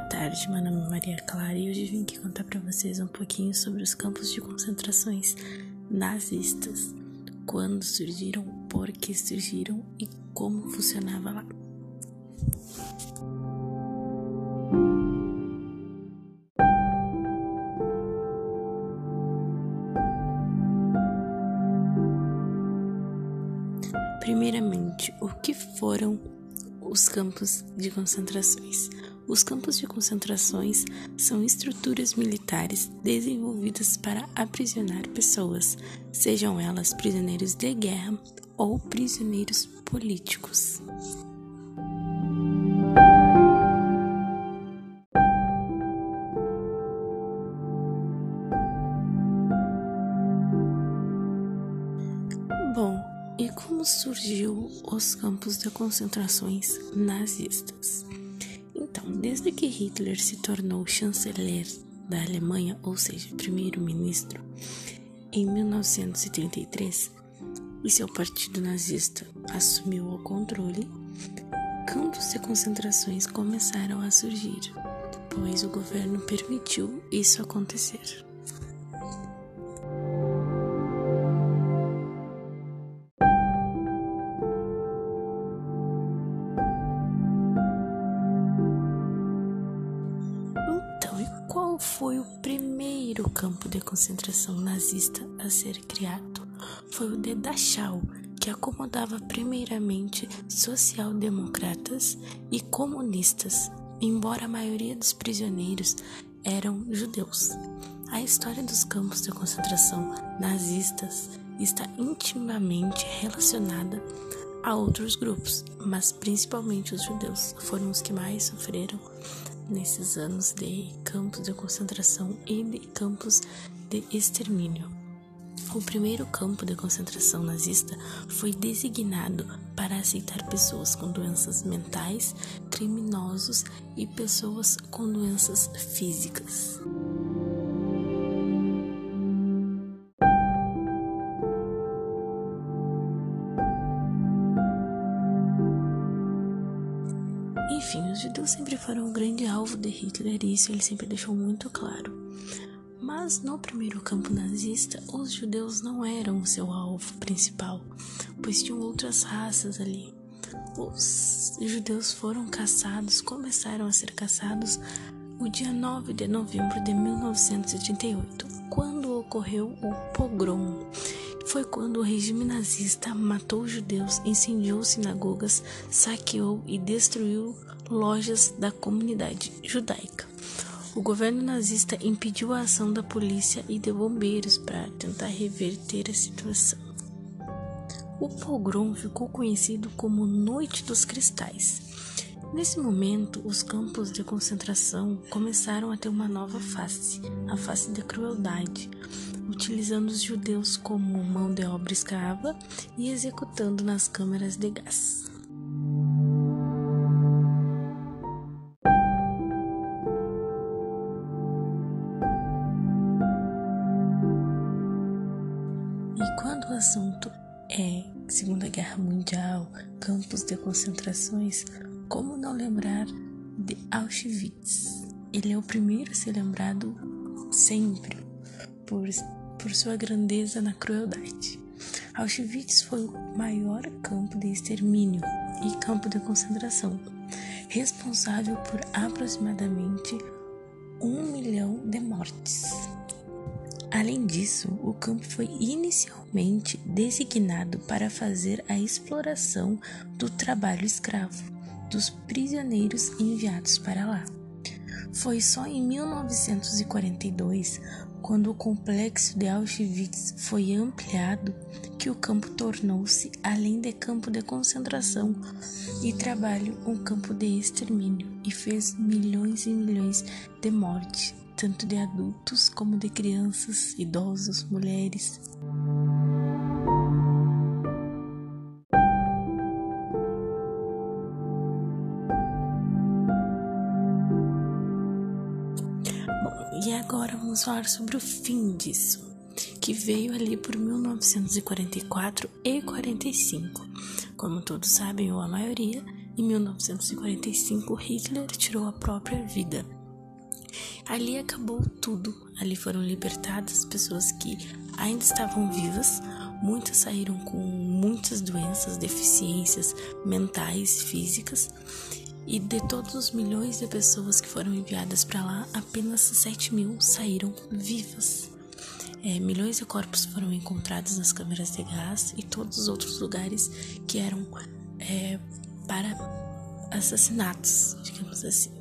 Boa tarde, meu nome é Maria Clara e hoje vim aqui contar para vocês um pouquinho sobre os campos de concentrações nazistas, quando surgiram, por que surgiram e como funcionava lá. Primeiramente, o que foram os campos de concentrações? Os campos de concentrações são estruturas militares desenvolvidas para aprisionar pessoas, sejam elas prisioneiros de guerra ou prisioneiros políticos. Bom, e como surgiu os campos de concentrações nazistas? Então, desde que Hitler se tornou chanceler da Alemanha, ou seja, primeiro-ministro, em 1933, e seu partido nazista assumiu o controle, campos de concentrações começaram a surgir, pois o governo permitiu isso acontecer. Foi o primeiro campo de concentração nazista a ser criado. Foi o de Dachau, que acomodava primeiramente social-democratas e comunistas, embora a maioria dos prisioneiros eram judeus. A história dos campos de concentração nazistas está intimamente relacionada a outros grupos, mas principalmente os judeus foram os que mais sofreram nesses anos de campos de concentração e de campos de extermínio. O primeiro campo de concentração nazista foi designado para aceitar pessoas com doenças mentais, criminosos e pessoas com doenças físicas. Enfim, os judeus sempre foram um grande alvo de Hitler e isso ele sempre deixou muito claro. Mas no primeiro campo nazista, os judeus não eram o seu alvo principal, pois tinham outras raças ali. Os judeus foram caçados, começaram a ser caçados o dia 9 de novembro de 1988, quando ocorreu o pogrom. Foi quando o regime nazista matou judeus, incendiou sinagogas, saqueou e destruiu lojas da comunidade judaica. O governo nazista impediu a ação da polícia e de bombeiros para tentar reverter a situação. O pogrom ficou conhecido como Noite dos Cristais. Nesse momento, os campos de concentração começaram a ter uma nova face, a face da crueldade, utilizando os judeus como mão de obra escrava e executando nas câmeras de gás. o assunto é Segunda Guerra Mundial, campos de concentrações, como não lembrar de Auschwitz? Ele é o primeiro a ser lembrado sempre por, por sua grandeza na crueldade. Auschwitz foi o maior campo de extermínio e campo de concentração, responsável por aproximadamente um milhão de mortes. Além disso, o campo foi inicialmente designado para fazer a exploração do trabalho escravo dos prisioneiros enviados para lá. Foi só em 1942, quando o complexo de Auschwitz foi ampliado, que o campo tornou-se, além de campo de concentração e trabalho, um campo de extermínio e fez milhões e milhões de mortes tanto de adultos como de crianças, idosos, mulheres. E agora vamos falar sobre o fim disso, que veio ali por 1944 e 45. Como todos sabem, ou a maioria, Em 1945, Hitler tirou a própria vida. Ali acabou tudo. Ali foram libertadas pessoas que ainda estavam vivas. Muitas saíram com muitas doenças, deficiências mentais, físicas. E de todos os milhões de pessoas que foram enviadas para lá, apenas 7 mil saíram vivas. É, milhões de corpos foram encontrados nas câmeras de gás e todos os outros lugares que eram é, para assassinatos, digamos assim.